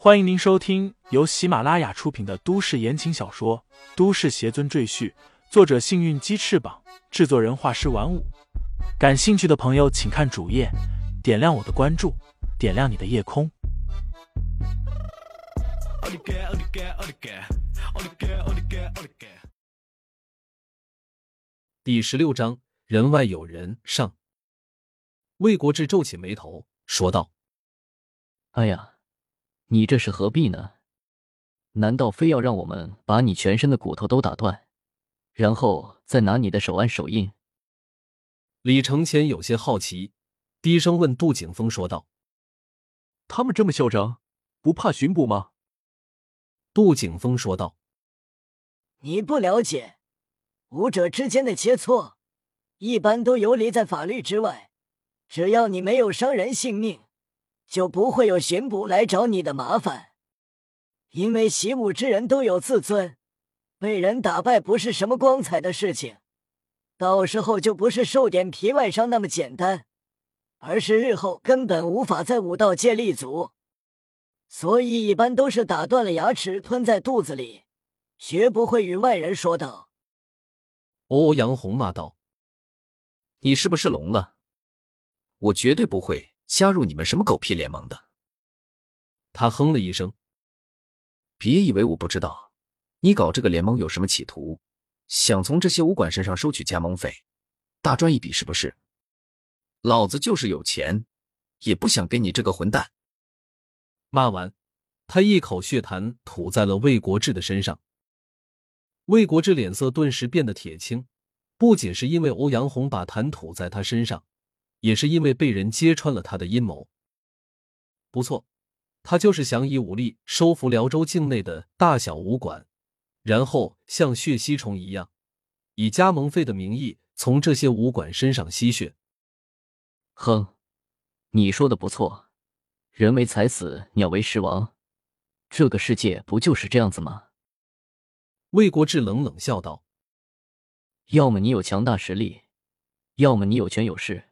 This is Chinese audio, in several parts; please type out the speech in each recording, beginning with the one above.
欢迎您收听由喜马拉雅出品的都市言情小说《都市邪尊赘婿》，作者：幸运鸡翅膀，制作人：画师玩五。感兴趣的朋友，请看主页，点亮我的关注，点亮你的夜空。第十六章：人外有人。上。魏国志皱起眉头说道：“哎呀。”你这是何必呢？难道非要让我们把你全身的骨头都打断，然后再拿你的手按手印？李承前有些好奇，低声问杜景峰说道：“他们这么嚣张，不怕巡捕吗？”杜景峰说道：“你不了解，武者之间的切磋，一般都游离在法律之外，只要你没有伤人性命。”就不会有巡捕来找你的麻烦，因为习武之人都有自尊，被人打败不是什么光彩的事情，到时候就不是受点皮外伤那么简单，而是日后根本无法在武道界立足，所以一般都是打断了牙齿吞在肚子里，绝不会与外人说道。欧阳红骂道：“你是不是聋了？我绝对不会。”加入你们什么狗屁联盟的？他哼了一声。别以为我不知道，你搞这个联盟有什么企图？想从这些武馆身上收取加盟费，大赚一笔是不是？老子就是有钱，也不想给你这个混蛋。骂完，他一口血痰吐在了魏国志的身上。魏国志脸色顿时变得铁青，不仅是因为欧阳红把痰吐在他身上。也是因为被人揭穿了他的阴谋。不错，他就是想以武力收服辽州境内的大小武馆，然后像血吸虫一样，以加盟费的名义从这些武馆身上吸血。哼，你说的不错，人为财死，鸟为食亡，这个世界不就是这样子吗？魏国志冷冷笑道：“要么你有强大实力，要么你有权有势。”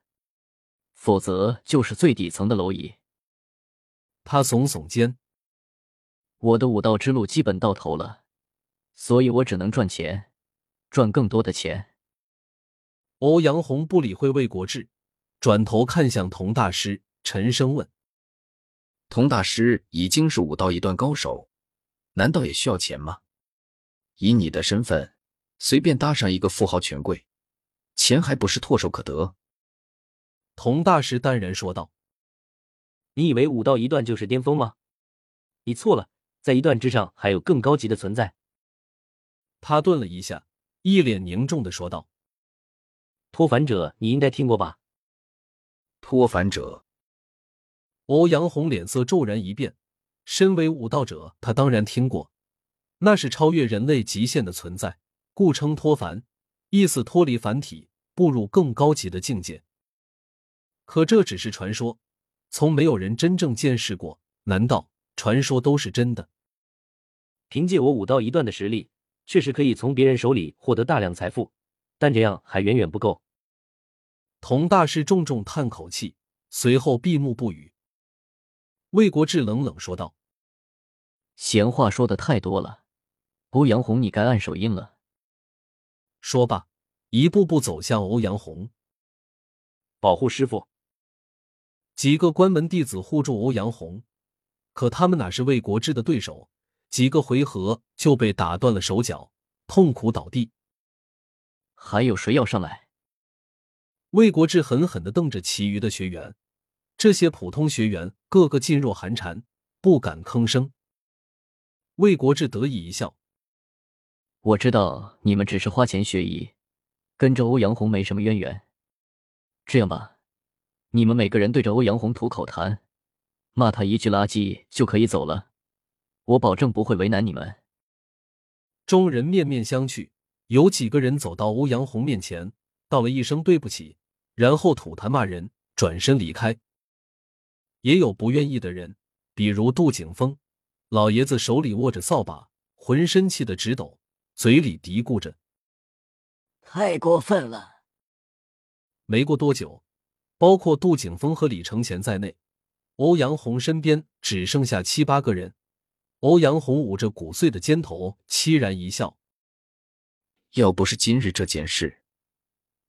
否则就是最底层的蝼蚁。他耸耸肩，我的武道之路基本到头了，所以我只能赚钱，赚更多的钱。欧阳红不理会魏国志，转头看向童大师，沉声问：“童大师已经是武道一段高手，难道也需要钱吗？以你的身份，随便搭上一个富豪权贵，钱还不是唾手可得？”童大师淡然说道：“你以为武道一段就是巅峰吗？你错了，在一段之上还有更高级的存在。”他顿了一下，一脸凝重的说道：“脱凡者，你应该听过吧？”脱凡者，欧阳红脸色骤然一变。身为武道者，他当然听过，那是超越人类极限的存在，故称脱凡，意思脱离凡体，步入更高级的境界。可这只是传说，从没有人真正见识过。难道传说都是真的？凭借我武道一段的实力，确实可以从别人手里获得大量财富，但这样还远远不够。童大师重重叹口气，随后闭目不语。魏国志冷冷说道：“闲话说的太多了，欧阳红，你该按手印了。”说罢，一步步走向欧阳红，保护师傅。几个关门弟子护住欧阳红，可他们哪是魏国志的对手？几个回合就被打断了手脚，痛苦倒地。还有谁要上来？魏国志狠狠的瞪着其余的学员，这些普通学员个个噤若寒蝉，不敢吭声。魏国志得意一笑：“我知道你们只是花钱学艺，跟着欧阳红没什么渊源。这样吧。”你们每个人对着欧阳红吐口痰，骂他一句垃圾就可以走了，我保证不会为难你们。众人面面相觑，有几个人走到欧阳红面前，道了一声对不起，然后吐痰骂人，转身离开。也有不愿意的人，比如杜景峰，老爷子手里握着扫把，浑身气得直抖，嘴里嘀咕着：“太过分了。”没过多久。包括杜景峰和李承前在内，欧阳红身边只剩下七八个人。欧阳红捂着骨碎的肩头，凄然一笑：“要不是今日这件事，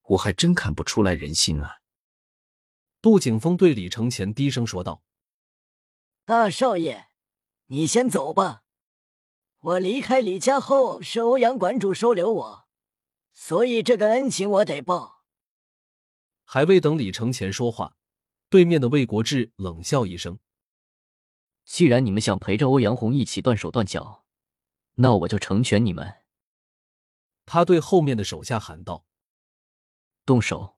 我还真看不出来人心啊。”杜景峰对李承前低声说道：“大少爷，你先走吧。我离开李家后，是欧阳馆主收留我，所以这个恩情我得报。”还未等李承前说话，对面的魏国志冷笑一声。既然你们想陪着欧阳红一起断手断脚，那我就成全你们。他对后面的手下喊道：“动手！”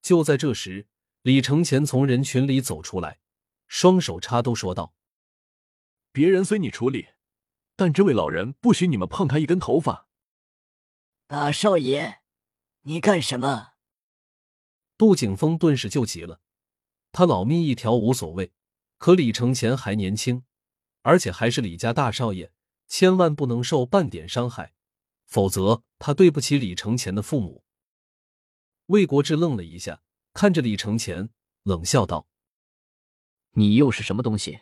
就在这时，李承前从人群里走出来，双手插兜说道：“别人随你处理，但这位老人不许你们碰他一根头发。”大少爷，你干什么？杜景峰顿时就急了，他老命一条无所谓。可李承前还年轻，而且还是李家大少爷，千万不能受半点伤害，否则他对不起李承前的父母。魏国志愣了一下，看着李承前，冷笑道：“你又是什么东西？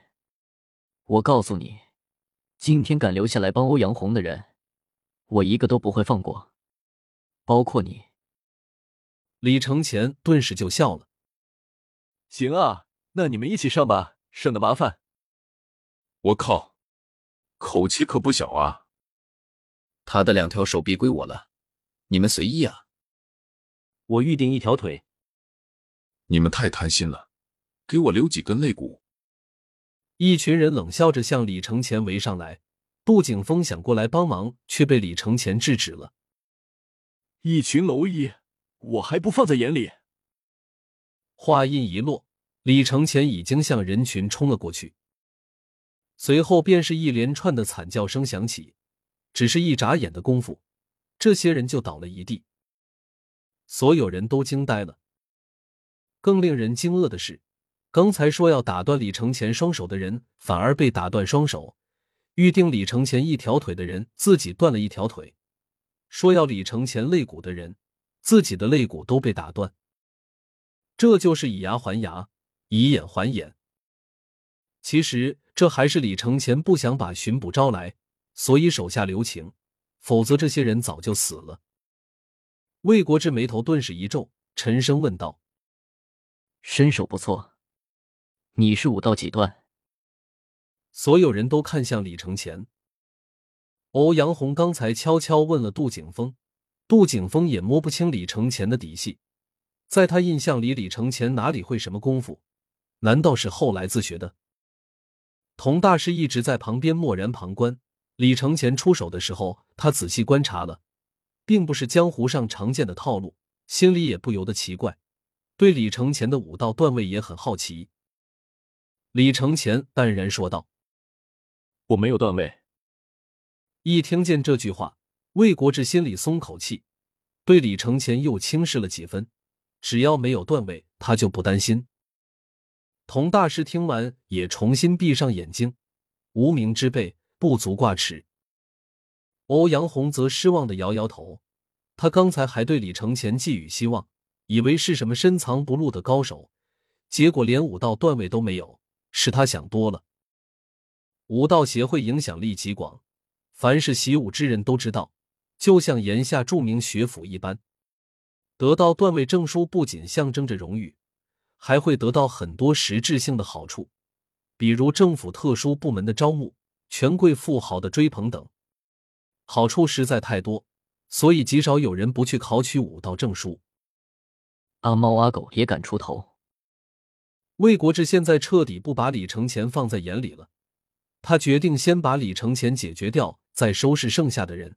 我告诉你，今天敢留下来帮欧阳红的人，我一个都不会放过，包括你。”李承前顿时就笑了：“行啊，那你们一起上吧。”省得麻烦。我靠，口气可不小啊！他的两条手臂归我了，你们随意啊。我预定一条腿。你们太贪心了，给我留几根肋骨。一群人冷笑着向李承前围上来。杜景峰想过来帮忙，却被李承前制止了。一群蝼蚁，我还不放在眼里。话音一落。李承前已经向人群冲了过去，随后便是一连串的惨叫声响起。只是一眨眼的功夫，这些人就倒了一地，所有人都惊呆了。更令人惊愕的是，刚才说要打断李承前双手的人，反而被打断双手；预定李承前一条腿的人，自己断了一条腿；说要李承前肋骨的人，自己的肋骨都被打断。这就是以牙还牙。以眼还眼。其实这还是李承前不想把巡捕招来，所以手下留情，否则这些人早就死了。魏国志眉头顿时一皱，沉声问道：“身手不错，你是武道几段？”所有人都看向李承前。欧阳红刚才悄悄问了杜景峰，杜景峰也摸不清李承前的底细，在他印象里，李承前哪里会什么功夫？难道是后来自学的？童大师一直在旁边默然旁观。李承前出手的时候，他仔细观察了，并不是江湖上常见的套路，心里也不由得奇怪，对李承前的武道段位也很好奇。李承前淡然说道：“我没有段位。”一听见这句话，魏国志心里松口气，对李承前又轻视了几分。只要没有段位，他就不担心。童大师听完，也重新闭上眼睛。无名之辈不足挂齿。欧阳红则失望的摇摇头。他刚才还对李承前寄予希望，以为是什么深藏不露的高手，结果连武道段位都没有，是他想多了。武道协会影响力极广，凡是习武之人都知道，就像炎夏著名学府一般，得到段位证书不仅象征着荣誉。还会得到很多实质性的好处，比如政府特殊部门的招募、权贵富豪的追捧等，好处实在太多，所以极少有人不去考取武道证书。阿猫阿狗也敢出头。魏国志现在彻底不把李承前放在眼里了，他决定先把李承前解决掉，再收拾剩下的人。